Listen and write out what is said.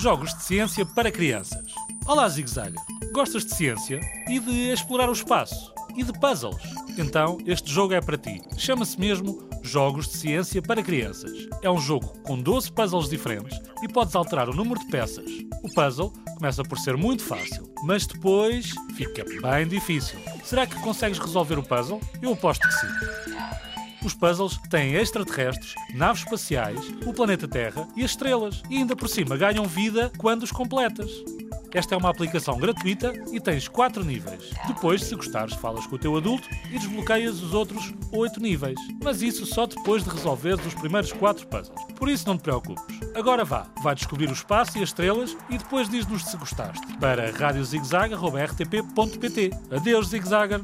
Jogos de ciência para crianças. Olá, Zig Zag. Gostas de ciência e de explorar o espaço? E de puzzles? Então, este jogo é para ti. Chama-se mesmo Jogos de Ciência para Crianças. É um jogo com 12 puzzles diferentes e podes alterar o número de peças. O puzzle começa por ser muito fácil, mas depois fica bem difícil. Será que consegues resolver o puzzle? Eu aposto que sim. Os puzzles têm extraterrestres, naves espaciais, o planeta Terra e as estrelas, e ainda por cima ganham vida quando os completas. Esta é uma aplicação gratuita e tens 4 níveis. Depois, se gostares, falas com o teu adulto e desbloqueias os outros 8 níveis. Mas isso só depois de resolveres os primeiros 4 puzzles. Por isso não te preocupes. Agora vá, vai descobrir o espaço e as estrelas e depois diz-nos se gostaste. Para radiozigzag.rtp.pt Adeus, Zigzagger!